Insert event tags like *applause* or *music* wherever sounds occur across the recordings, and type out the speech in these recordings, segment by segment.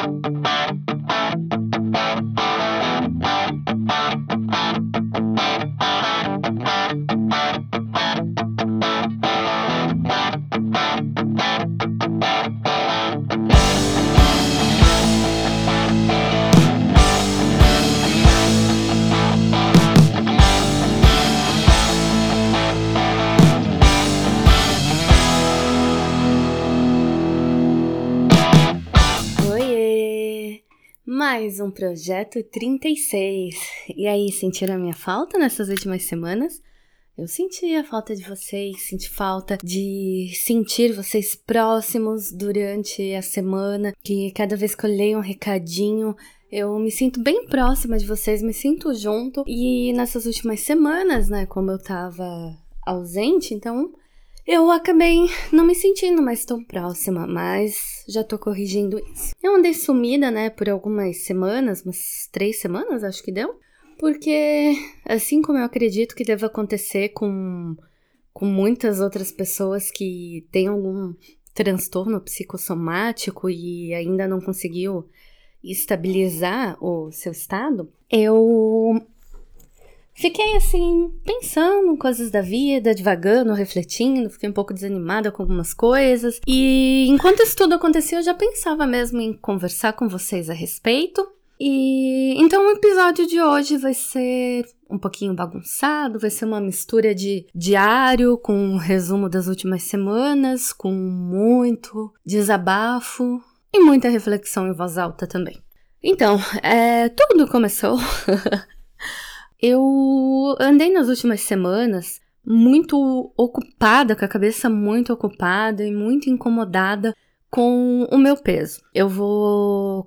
Thank you. Um projeto 36. E aí, sentiram a minha falta nessas últimas semanas? Eu senti a falta de vocês, senti falta de sentir vocês próximos durante a semana, que cada vez que eu leio um recadinho, eu me sinto bem próxima de vocês, me sinto junto. E nessas últimas semanas, né, como eu tava ausente, então eu acabei não me sentindo mais tão próxima, mas já tô corrigindo isso. Eu andei sumida, né, por algumas semanas, umas três semanas, acho que deu. Porque, assim como eu acredito que deve acontecer com, com muitas outras pessoas que têm algum transtorno psicossomático e ainda não conseguiu estabilizar o seu estado, eu Fiquei assim, pensando em coisas da vida, divagando, refletindo, fiquei um pouco desanimada com algumas coisas. E enquanto isso tudo acontecia, eu já pensava mesmo em conversar com vocês a respeito. E então o episódio de hoje vai ser um pouquinho bagunçado, vai ser uma mistura de diário com um resumo das últimas semanas, com muito desabafo e muita reflexão em voz alta também. Então, é, tudo começou *laughs* Eu andei nas últimas semanas muito ocupada, com a cabeça muito ocupada e muito incomodada com o meu peso. Eu vou,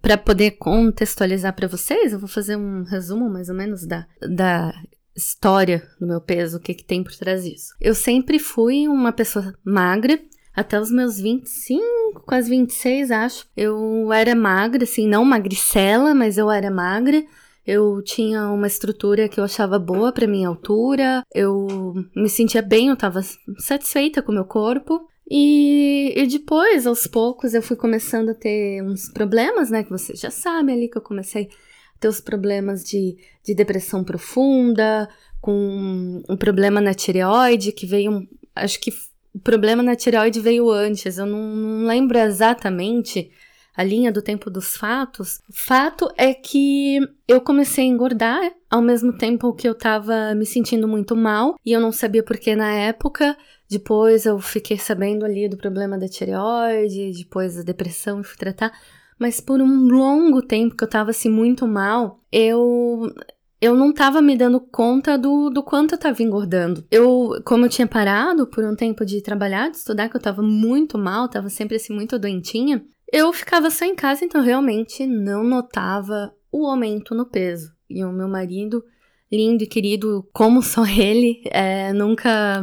para poder contextualizar para vocês, eu vou fazer um resumo mais ou menos da, da história do meu peso, o que, que tem por trás disso. Eu sempre fui uma pessoa magra, até os meus 25, quase 26, acho. Eu era magra, assim, não magricela, mas eu era magra. Eu tinha uma estrutura que eu achava boa para minha altura, eu me sentia bem, eu estava satisfeita com o meu corpo. E, e, depois, aos poucos, eu fui começando a ter uns problemas, né? Que vocês já sabem ali que eu comecei a ter os problemas de, de depressão profunda, com um problema na tireoide, que veio. Acho que o problema na tireoide veio antes, eu não, não lembro exatamente a linha do tempo dos fatos, fato é que eu comecei a engordar ao mesmo tempo que eu tava me sentindo muito mal e eu não sabia por que na época. Depois eu fiquei sabendo ali do problema da tireoide, depois da depressão e fui tratar. Mas por um longo tempo que eu tava assim muito mal, eu eu não tava me dando conta do, do quanto eu tava engordando. Eu, como eu tinha parado por um tempo de trabalhar, de estudar, que eu tava muito mal, tava sempre assim muito doentinha, eu ficava só em casa, então realmente não notava o aumento no peso. E o meu marido, lindo e querido como só *laughs* ele, é, nunca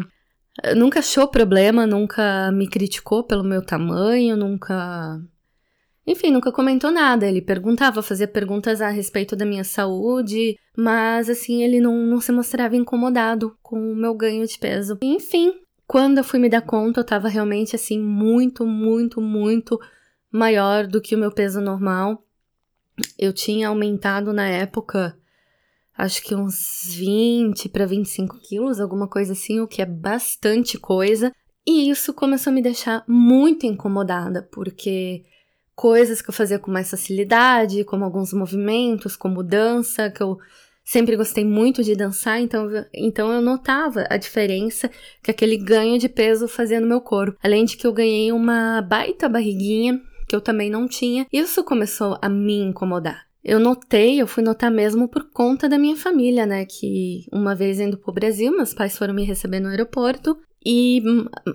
nunca achou problema, nunca me criticou pelo meu tamanho, nunca. Enfim, nunca comentou nada. Ele perguntava, fazia perguntas a respeito da minha saúde, mas assim, ele não, não se mostrava incomodado com o meu ganho de peso. Enfim, quando eu fui me dar conta, eu tava realmente assim, muito, muito, muito maior do que o meu peso normal. Eu tinha aumentado na época, acho que uns 20 para 25 quilos, alguma coisa assim, o que é bastante coisa. E isso começou a me deixar muito incomodada, porque coisas que eu fazia com mais facilidade, como alguns movimentos, como dança, que eu sempre gostei muito de dançar, então, então eu notava a diferença que aquele ganho de peso fazia no meu corpo. Além de que eu ganhei uma baita barriguinha, que eu também não tinha. Isso começou a me incomodar. Eu notei, eu fui notar mesmo por conta da minha família, né? Que uma vez indo pro Brasil, meus pais foram me receber no aeroporto e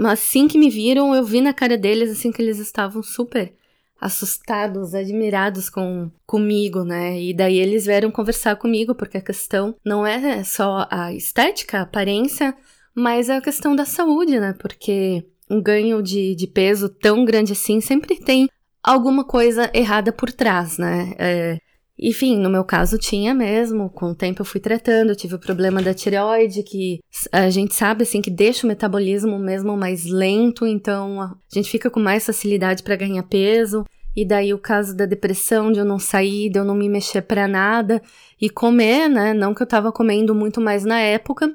assim que me viram, eu vi na cara deles assim que eles estavam super assustados, admirados com comigo, né? E daí eles vieram conversar comigo porque a questão não é só a estética, a aparência, mas a questão da saúde, né? Porque um ganho de, de peso tão grande assim sempre tem alguma coisa errada por trás, né? É, enfim, no meu caso tinha mesmo, com o tempo eu fui tratando, eu tive o problema da tireoide, que a gente sabe assim que deixa o metabolismo mesmo mais lento, então a gente fica com mais facilidade para ganhar peso. E daí o caso da depressão, de eu não sair, de eu não me mexer para nada e comer, né? Não que eu tava comendo muito mais na época,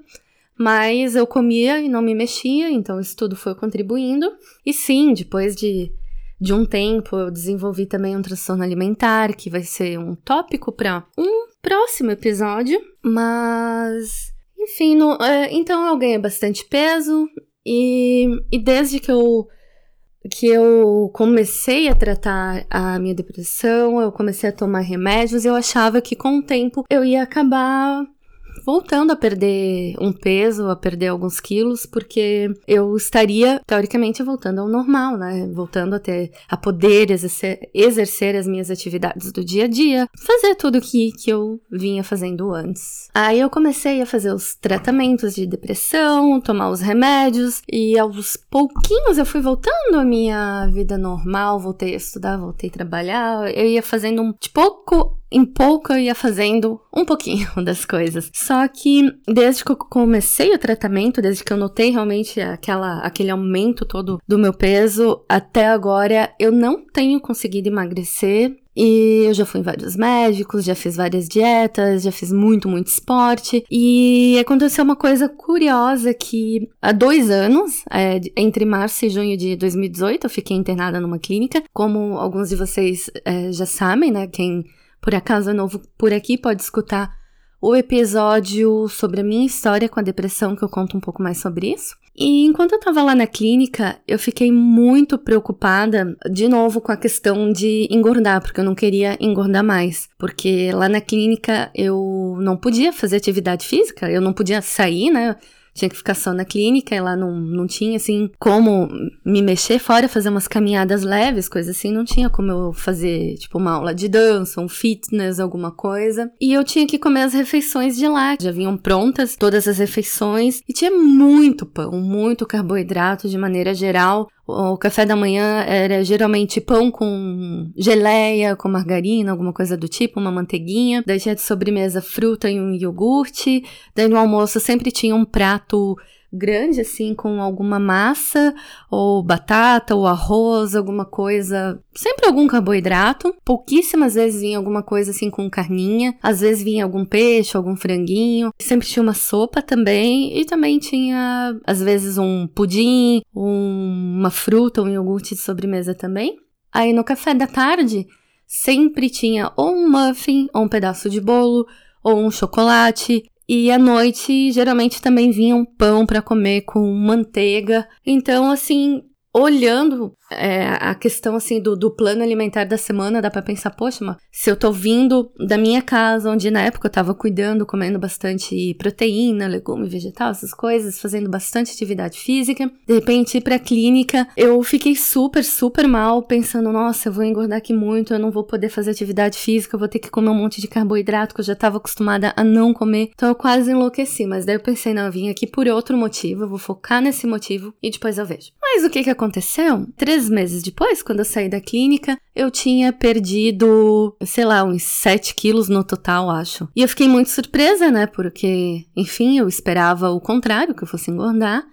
mas eu comia e não me mexia, então isso tudo foi contribuindo. E sim, depois de, de um tempo eu desenvolvi também um transtorno alimentar, que vai ser um tópico para um próximo episódio, mas enfim, no, é, então eu ganhei bastante peso e, e desde que eu que eu comecei a tratar a minha depressão, eu comecei a tomar remédios, eu achava que com o tempo eu ia acabar voltando a perder um peso, a perder alguns quilos, porque eu estaria, teoricamente, voltando ao normal, né? Voltando a ter, a poder exercer, exercer as minhas atividades do dia a dia, fazer tudo que, que eu vinha fazendo antes. Aí eu comecei a fazer os tratamentos de depressão, tomar os remédios, e aos pouquinhos eu fui voltando à minha vida normal, voltei a estudar, voltei a trabalhar, eu ia fazendo um de pouco em pouco eu ia fazendo um pouquinho *laughs* das coisas. Só que desde que eu comecei o tratamento, desde que eu notei realmente aquela, aquele aumento todo do meu peso, até agora eu não tenho conseguido emagrecer. E eu já fui em vários médicos, já fiz várias dietas, já fiz muito, muito esporte. E aconteceu uma coisa curiosa que há dois anos, é, entre março e junho de 2018, eu fiquei internada numa clínica. Como alguns de vocês é, já sabem, né? Quem por acaso é novo por aqui, pode escutar o episódio sobre a minha história com a depressão, que eu conto um pouco mais sobre isso. E enquanto eu tava lá na clínica, eu fiquei muito preocupada, de novo, com a questão de engordar, porque eu não queria engordar mais. Porque lá na clínica eu não podia fazer atividade física, eu não podia sair, né? Tinha que ficar só na clínica e lá não, não tinha, assim, como me mexer fora, fazer umas caminhadas leves, coisas assim, não tinha como eu fazer, tipo, uma aula de dança, um fitness, alguma coisa. E eu tinha que comer as refeições de lá, já vinham prontas todas as refeições e tinha muito pão, muito carboidrato de maneira geral. O café da manhã era geralmente pão com geleia, com margarina, alguma coisa do tipo, uma manteiguinha. Daí tinha de sobremesa fruta e um iogurte. Daí no almoço sempre tinha um prato grande, assim, com alguma massa, ou batata, ou arroz, alguma coisa. Sempre algum carboidrato. Pouquíssimas vezes vinha alguma coisa assim com carninha. Às vezes vinha algum peixe, algum franguinho. Sempre tinha uma sopa também. E também tinha, às vezes, um pudim, um, uma fruta, um iogurte de sobremesa também. Aí no café da tarde, sempre tinha ou um muffin, ou um pedaço de bolo, ou um chocolate, e à noite, geralmente também vinha um pão para comer com manteiga. Então, assim, olhando é, a questão assim do, do, plano alimentar da semana, dá para pensar, poxa, mas se eu tô vindo da minha casa, onde na época eu tava cuidando, comendo bastante proteína, legume, vegetal, essas coisas, fazendo bastante atividade física, de repente ir pra clínica, eu fiquei super, super mal, pensando, nossa, eu vou engordar aqui muito, eu não vou poder fazer atividade física, eu vou ter que comer um monte de carboidrato que eu já tava acostumada a não comer. Então eu quase enlouqueci, mas daí eu pensei, não, eu vim aqui por outro motivo, eu vou focar nesse motivo e depois eu vejo. Mas o que que aconteceu? Três meses depois, quando eu saí da clínica, eu tinha perdido, sei lá, uns 7 quilos no total, acho. E eu fiquei muito surpresa, né? Porque, enfim, eu esperava o contrário, que eu fosse engordar.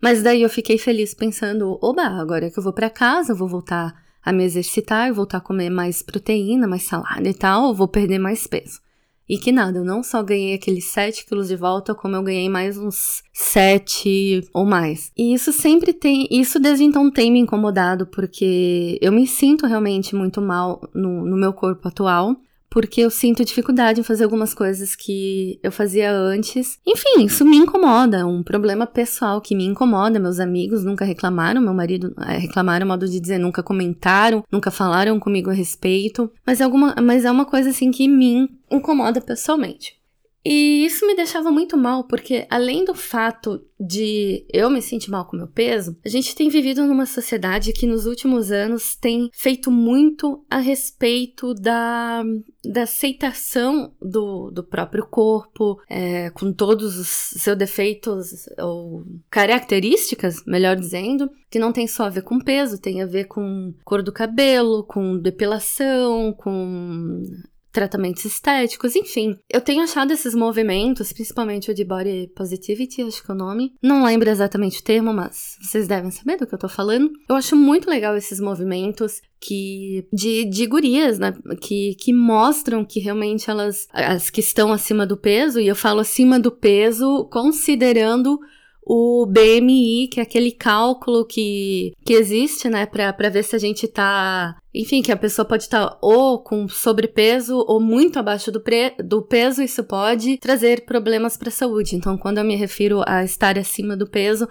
Mas daí eu fiquei feliz pensando, oba, agora que eu vou para casa, eu vou voltar a me exercitar, eu voltar a comer mais proteína, mais salada e tal, eu vou perder mais peso. E que nada, eu não só ganhei aqueles 7 quilos de volta, como eu ganhei mais uns 7 ou mais. E isso sempre tem, isso desde então tem me incomodado, porque eu me sinto realmente muito mal no, no meu corpo atual porque eu sinto dificuldade em fazer algumas coisas que eu fazia antes. Enfim, isso me incomoda, é um problema pessoal que me incomoda. Meus amigos nunca reclamaram, meu marido é, reclamaram, modo de dizer, nunca comentaram, nunca falaram comigo a respeito. Mas é, alguma, mas é uma coisa assim que me incomoda pessoalmente. E isso me deixava muito mal, porque além do fato de eu me sentir mal com meu peso, a gente tem vivido numa sociedade que nos últimos anos tem feito muito a respeito da, da aceitação do, do próprio corpo, é, com todos os seus defeitos ou características, melhor dizendo, que não tem só a ver com peso, tem a ver com cor do cabelo, com depilação, com tratamentos estéticos, enfim. Eu tenho achado esses movimentos, principalmente o de body positivity, acho que é o nome. Não lembro exatamente o termo, mas vocês devem saber do que eu tô falando. Eu acho muito legal esses movimentos que de, de gurias, né, que, que mostram que realmente elas as que estão acima do peso, e eu falo acima do peso considerando o BMI, que é aquele cálculo que, que existe, né, para ver se a gente tá. Enfim, que a pessoa pode estar tá ou com sobrepeso ou muito abaixo do, pre, do peso, isso pode trazer problemas para a saúde. Então, quando eu me refiro a estar acima do peso,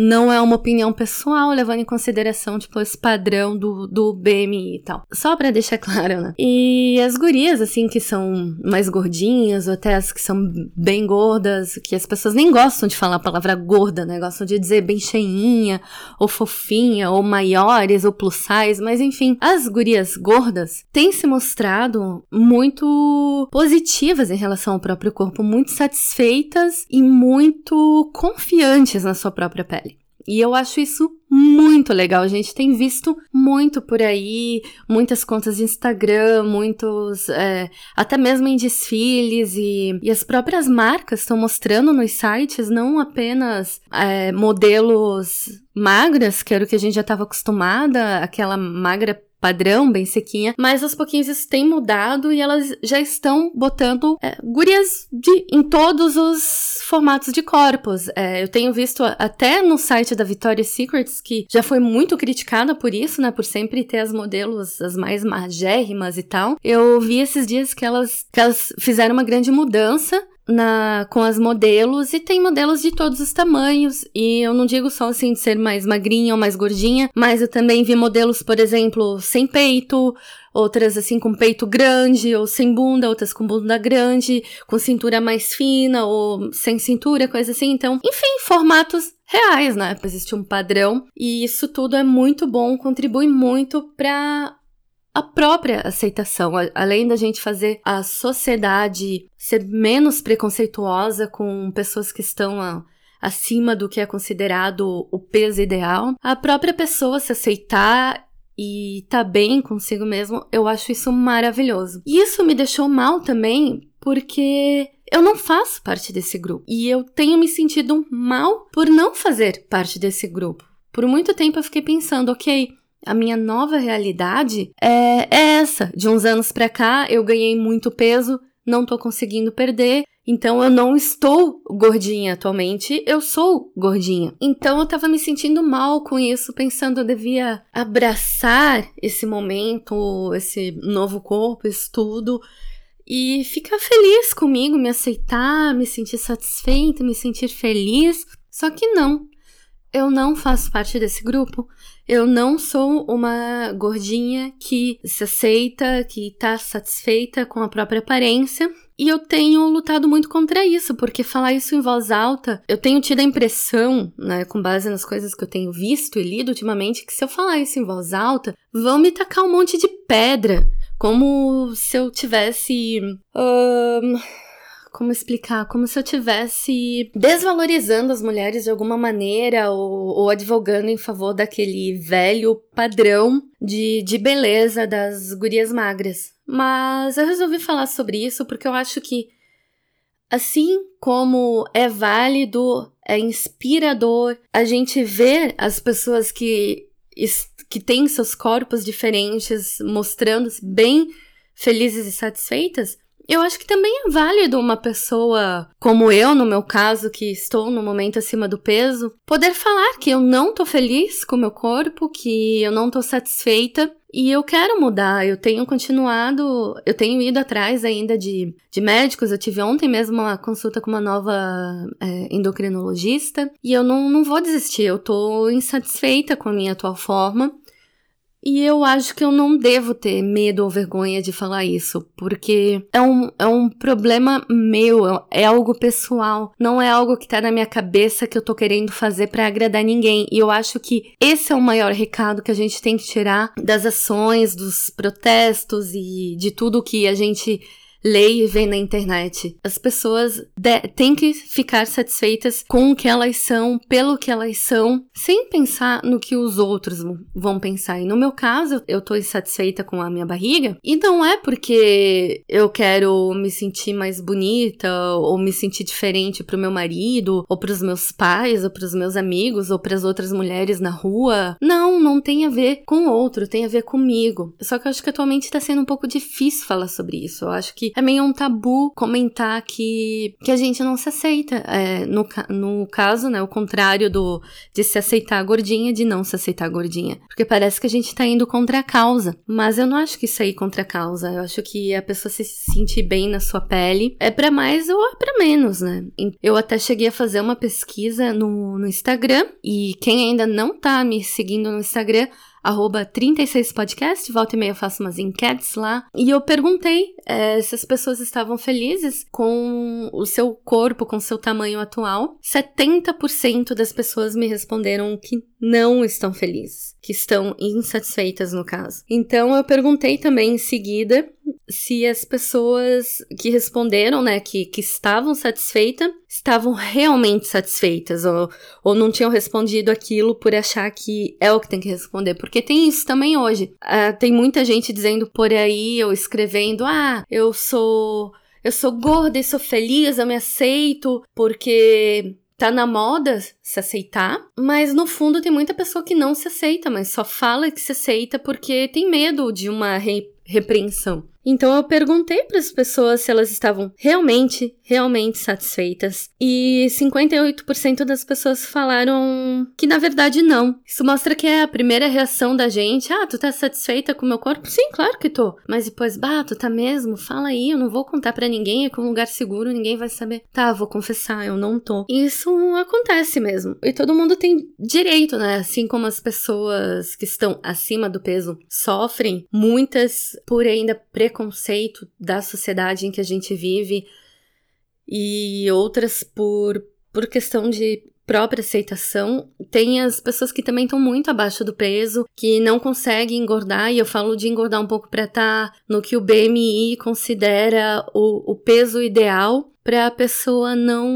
não é uma opinião pessoal, levando em consideração, tipo, esse padrão do, do BMI e tal. Só para deixar *laughs* claro, né? E as gurias, assim, que são mais gordinhas, ou até as que são bem gordas, que as pessoas nem gostam de falar a palavra gorda, né? Gostam de dizer bem cheinha, ou fofinha, ou maiores, ou plus size, mas enfim, as gurias gordas têm se mostrado muito positivas em relação ao próprio corpo, muito satisfeitas e muito confiantes na sua própria pele. E eu acho isso muito legal. A gente tem visto muito por aí, muitas contas de Instagram, muitos, é, até mesmo em desfiles, e, e as próprias marcas estão mostrando nos sites não apenas é, modelos magras, que era o que a gente já estava acostumada, aquela magra padrão, bem sequinha, mas aos pouquinhos isso tem mudado e elas já estão botando é, gurias de, em todos os formatos de corpos. É, eu tenho visto até no site da Victoria's Secrets, que já foi muito criticada por isso, né, por sempre ter as modelos as mais magérrimas e tal. Eu vi esses dias que elas, que elas fizeram uma grande mudança na, com as modelos e tem modelos de todos os tamanhos. E eu não digo só assim de ser mais magrinha ou mais gordinha, mas eu também vi modelos, por exemplo, sem peito, outras assim com peito grande ou sem bunda, outras com bunda grande, com cintura mais fina ou sem cintura, coisa assim. Então, enfim, formatos reais, né? Existe um padrão e isso tudo é muito bom, contribui muito para a própria aceitação, além da gente fazer a sociedade ser menos preconceituosa com pessoas que estão a, acima do que é considerado o peso ideal, a própria pessoa se aceitar e tá bem consigo mesmo, eu acho isso maravilhoso. E isso me deixou mal também, porque eu não faço parte desse grupo e eu tenho me sentido mal por não fazer parte desse grupo. Por muito tempo eu fiquei pensando, ok, a minha nova realidade é, é essa. De uns anos pra cá, eu ganhei muito peso, não tô conseguindo perder. Então eu não estou gordinha atualmente, eu sou gordinha. Então eu tava me sentindo mal com isso, pensando eu devia abraçar esse momento, esse novo corpo, isso tudo e ficar feliz comigo, me aceitar, me sentir satisfeita, me sentir feliz. Só que não. Eu não faço parte desse grupo. Eu não sou uma gordinha que se aceita, que tá satisfeita com a própria aparência. E eu tenho lutado muito contra isso, porque falar isso em voz alta, eu tenho tido a impressão, né, com base nas coisas que eu tenho visto e lido ultimamente, que se eu falar isso em voz alta, vão me tacar um monte de pedra. Como se eu tivesse. Uh como explicar? Como se eu tivesse desvalorizando as mulheres de alguma maneira ou, ou advogando em favor daquele velho padrão de, de beleza das gurias magras. Mas eu resolvi falar sobre isso porque eu acho que, assim como é válido, é inspirador a gente ver as pessoas que, que têm seus corpos diferentes mostrando-se bem felizes e satisfeitas, eu acho que também é válido uma pessoa como eu, no meu caso, que estou no momento acima do peso, poder falar que eu não tô feliz com o meu corpo, que eu não tô satisfeita e eu quero mudar. Eu tenho continuado, eu tenho ido atrás ainda de, de médicos. Eu tive ontem mesmo uma consulta com uma nova é, endocrinologista e eu não, não vou desistir. Eu tô insatisfeita com a minha atual forma. E eu acho que eu não devo ter medo ou vergonha de falar isso, porque é um, é um problema meu, é algo pessoal, não é algo que tá na minha cabeça que eu tô querendo fazer para agradar ninguém. E eu acho que esse é o maior recado que a gente tem que tirar das ações, dos protestos e de tudo que a gente lê e vê na internet. As pessoas têm que ficar satisfeitas com o que elas são, pelo que elas são, sem pensar no que os outros vão pensar. E no meu caso, eu tô insatisfeita com a minha barriga, e não é porque eu quero me sentir mais bonita ou me sentir diferente pro meu marido, ou pros meus pais, ou pros meus amigos, ou pras outras mulheres na rua. Não, não tem a ver com o outro, tem a ver comigo. Só que eu acho que atualmente tá sendo um pouco difícil falar sobre isso. Eu acho que é meio um tabu comentar que, que a gente não se aceita. É, no, no caso, né, o contrário do de se aceitar gordinha, de não se aceitar gordinha. Porque parece que a gente tá indo contra a causa. Mas eu não acho que isso aí é contra a causa. Eu acho que a pessoa se sentir bem na sua pele é para mais ou é pra menos, né? Eu até cheguei a fazer uma pesquisa no, no Instagram e quem ainda não tá me seguindo no Instagram, arroba 36podcast, volta e meia eu faço umas enquetes lá. E eu perguntei é, se as pessoas estavam felizes com o seu corpo, com o seu tamanho atual. 70% das pessoas me responderam que não estão felizes, que estão insatisfeitas no caso. Então eu perguntei também em seguida se as pessoas que responderam, né, que, que estavam satisfeitas, estavam realmente satisfeitas ou, ou não tinham respondido aquilo por achar que é o que tem que responder. Porque tem isso também hoje. Uh, tem muita gente dizendo por aí ou escrevendo: ah, eu sou. Eu sou gorda e sou feliz, eu me aceito porque tá na moda se aceitar, mas no fundo tem muita pessoa que não se aceita, mas só fala que se aceita porque tem medo de uma re repreensão. Então eu perguntei para as pessoas se elas estavam realmente, realmente satisfeitas e 58% das pessoas falaram que na verdade não. Isso mostra que é a primeira reação da gente. Ah, tu tá satisfeita com o meu corpo? Sim, claro que tô. Mas depois, bah, tu tá mesmo? Fala aí, eu não vou contar para ninguém, é com um lugar seguro, ninguém vai saber. Tá, vou confessar, eu não tô. Isso acontece mesmo. E todo mundo tem direito, né? Assim como as pessoas que estão acima do peso sofrem, muitas por ainda pre preconceito da sociedade em que a gente vive e outras por, por questão de própria aceitação. Tem as pessoas que também estão muito abaixo do peso, que não conseguem engordar, e eu falo de engordar um pouco para estar tá no que o BMI considera o, o peso ideal para a pessoa não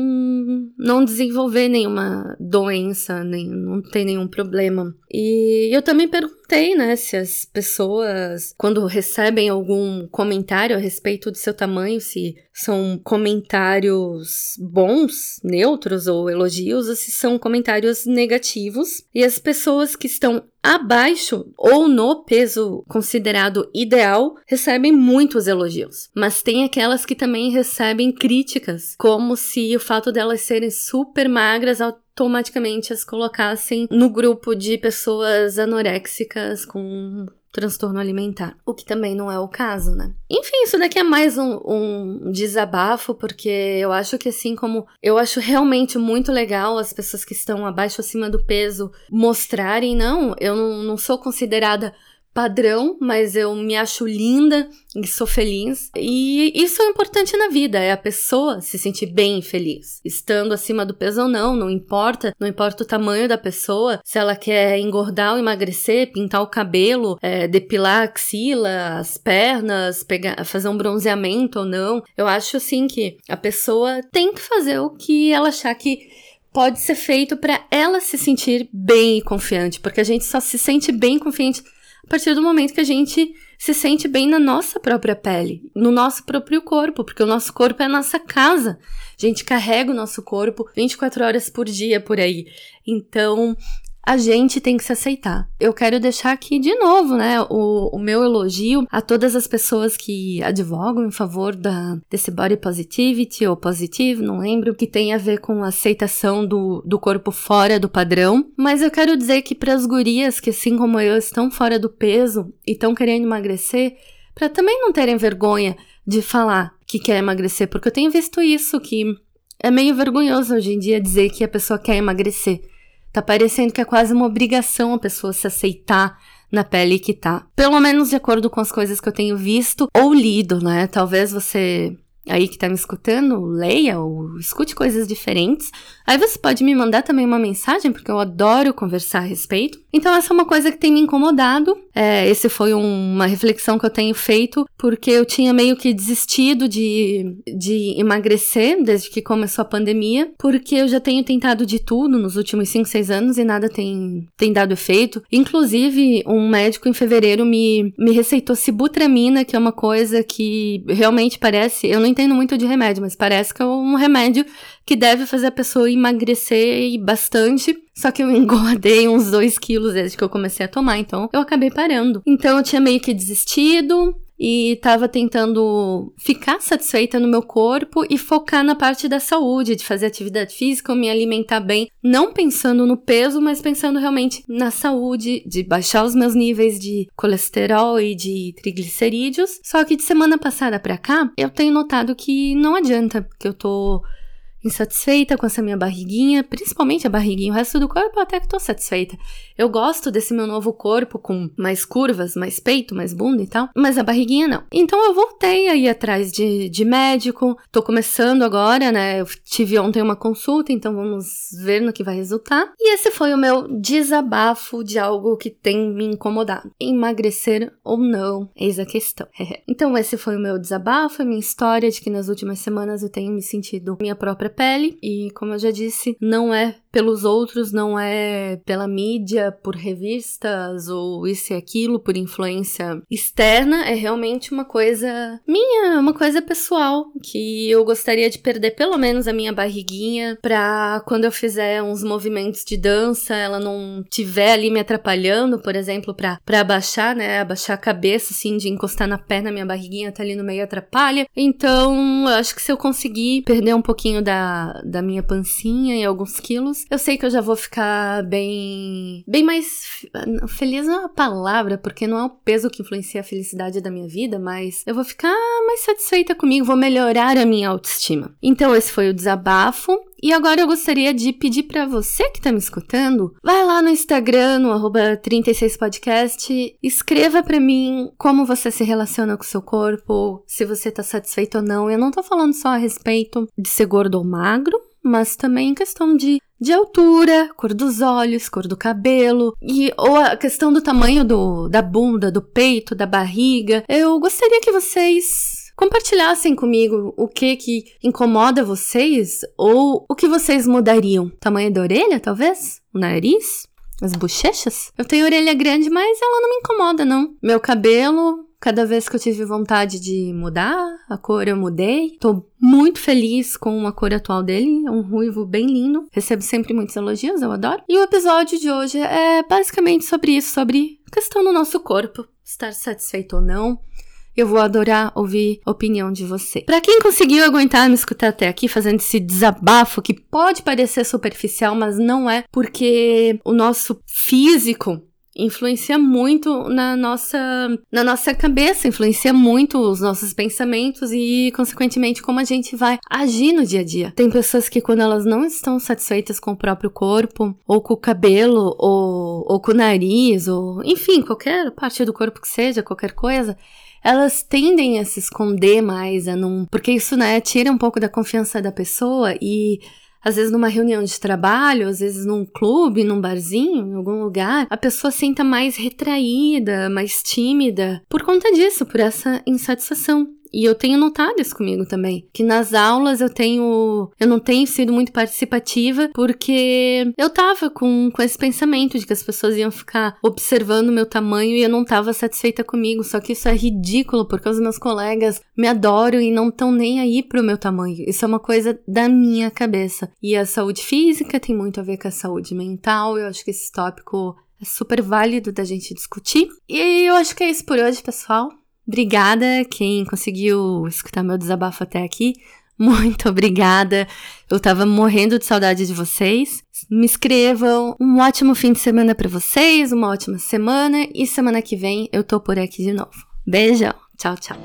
não desenvolver nenhuma doença, nem não ter nenhum problema. E eu também perguntei, né, se as pessoas quando recebem algum comentário a respeito do seu tamanho, se são comentários bons, neutros ou elogios, ou se são comentários negativos. E as pessoas que estão abaixo ou no peso considerado ideal recebem muitos elogios, mas tem aquelas que também recebem críticas, como se o fato delas serem super magras automaticamente as colocassem no grupo de pessoas anoréxicas com transtorno alimentar, o que também não é o caso, né? Enfim, isso daqui é mais um, um, desabafo, porque eu acho que assim como eu acho realmente muito legal as pessoas que estão abaixo acima do peso mostrarem, não, eu não, não sou considerada padrão, mas eu me acho linda e sou feliz. E isso é importante na vida, é a pessoa se sentir bem e feliz. Estando acima do peso ou não, não importa, não importa o tamanho da pessoa, se ela quer engordar ou emagrecer, pintar o cabelo, é, depilar a axila, as pernas, pegar, fazer um bronzeamento ou não. Eu acho assim que a pessoa tem que fazer o que ela achar que pode ser feito para ela se sentir bem e confiante, porque a gente só se sente bem confiante a partir do momento que a gente se sente bem na nossa própria pele, no nosso próprio corpo, porque o nosso corpo é a nossa casa. A gente carrega o nosso corpo 24 horas por dia por aí. Então, a gente tem que se aceitar. Eu quero deixar aqui de novo, né, o, o meu elogio a todas as pessoas que advogam em favor da, desse body positivity ou positive, não lembro, que tem a ver com a aceitação do, do corpo fora do padrão. Mas eu quero dizer que para as gurias que, assim como eu, estão fora do peso e estão querendo emagrecer, para também não terem vergonha de falar que quer emagrecer, porque eu tenho visto isso que é meio vergonhoso hoje em dia dizer que a pessoa quer emagrecer. Tá parecendo que é quase uma obrigação a pessoa se aceitar na pele que tá. Pelo menos de acordo com as coisas que eu tenho visto ou lido, né? Talvez você aí que tá me escutando, leia ou escute coisas diferentes. Aí você pode me mandar também uma mensagem, porque eu adoro conversar a respeito. Então, essa é uma coisa que tem me incomodado. É, esse foi um, uma reflexão que eu tenho feito, porque eu tinha meio que desistido de, de emagrecer desde que começou a pandemia, porque eu já tenho tentado de tudo nos últimos 5, 6 anos e nada tem, tem dado efeito. Inclusive, um médico em fevereiro me, me receitou sibutramina, que é uma coisa que realmente parece. Eu não entendo muito de remédio, mas parece que é um remédio que deve fazer a pessoa emagrecer bastante. Só que eu *laughs* engordei uns 2 quilos desde que eu comecei a tomar, então eu acabei parando. Então eu tinha meio que desistido, e tava tentando ficar satisfeita no meu corpo e focar na parte da saúde, de fazer atividade física, me alimentar bem, não pensando no peso, mas pensando realmente na saúde, de baixar os meus níveis de colesterol e de triglicerídeos. Só que de semana passada para cá, eu tenho notado que não adianta, porque eu tô insatisfeita com essa minha barriguinha, principalmente a barriguinha, o resto do corpo até que tô satisfeita. Eu gosto desse meu novo corpo com mais curvas, mais peito, mais bunda e tal, mas a barriguinha não. Então eu voltei aí atrás de, de médico, tô começando agora, né? Eu tive ontem uma consulta, então vamos ver no que vai resultar. E esse foi o meu desabafo de algo que tem me incomodado. Emagrecer ou não, eis a questão. *laughs* então esse foi o meu desabafo, a minha história de que nas últimas semanas eu tenho me sentido minha própria pele e, como eu já disse, não é pelos outros, não é pela mídia, por revistas ou isso e aquilo, por influência externa, é realmente uma coisa minha, uma coisa pessoal, que eu gostaria de perder pelo menos a minha barriguinha pra quando eu fizer uns movimentos de dança, ela não tiver ali me atrapalhando, por exemplo, pra, pra abaixar, né, abaixar a cabeça, assim, de encostar na perna, minha barriguinha tá ali no meio atrapalha. Então, eu acho que se eu conseguir perder um pouquinho da, da minha pancinha e alguns quilos, eu sei que eu já vou ficar bem. bem mais. Feliz é a palavra, porque não é o peso que influencia a felicidade da minha vida, mas eu vou ficar mais satisfeita comigo, vou melhorar a minha autoestima. Então, esse foi o desabafo. E agora eu gostaria de pedir para você que tá me escutando, vai lá no Instagram, no 36podcast, escreva para mim como você se relaciona com o seu corpo, se você tá satisfeito ou não. Eu não tô falando só a respeito de ser gordo ou magro, mas também em questão de, de altura, cor dos olhos, cor do cabelo, e ou a questão do tamanho do, da bunda, do peito, da barriga. Eu gostaria que vocês compartilhassem comigo o que que incomoda vocês ou o que vocês mudariam. Tamanho da orelha, talvez? O nariz? As bochechas? Eu tenho orelha grande, mas ela não me incomoda, não. Meu cabelo, Cada vez que eu tive vontade de mudar a cor, eu mudei. Tô muito feliz com a cor atual dele, é um ruivo bem lindo. Recebo sempre muitos elogios, eu adoro. E o episódio de hoje é basicamente sobre isso, sobre questão do nosso corpo, estar satisfeito ou não. Eu vou adorar ouvir a opinião de você. Para quem conseguiu aguentar me escutar até aqui fazendo esse desabafo que pode parecer superficial, mas não é, porque o nosso físico influencia muito na nossa, na nossa cabeça, influencia muito os nossos pensamentos e, consequentemente, como a gente vai agir no dia a dia. Tem pessoas que, quando elas não estão satisfeitas com o próprio corpo, ou com o cabelo, ou, ou com o nariz, ou enfim, qualquer parte do corpo que seja, qualquer coisa, elas tendem a se esconder mais, a não. Porque isso, né, tira um pouco da confiança da pessoa e às vezes numa reunião de trabalho, às vezes num clube, num barzinho, em algum lugar, a pessoa senta mais retraída, mais tímida por conta disso, por essa insatisfação. E eu tenho notado isso comigo também. Que nas aulas eu tenho. Eu não tenho sido muito participativa porque eu tava com, com esse pensamento de que as pessoas iam ficar observando o meu tamanho e eu não tava satisfeita comigo. Só que isso é ridículo porque os meus colegas me adoram e não estão nem aí pro meu tamanho. Isso é uma coisa da minha cabeça. E a saúde física tem muito a ver com a saúde mental. Eu acho que esse tópico é super válido da gente discutir. E eu acho que é isso por hoje, pessoal. Obrigada quem conseguiu escutar meu desabafo até aqui. *laughs* Muito obrigada. Eu tava morrendo de saudade de vocês. Me inscrevam. Um ótimo fim de semana para vocês, uma ótima semana e semana que vem eu tô por aqui de novo. Beijão. Tchau, tchau.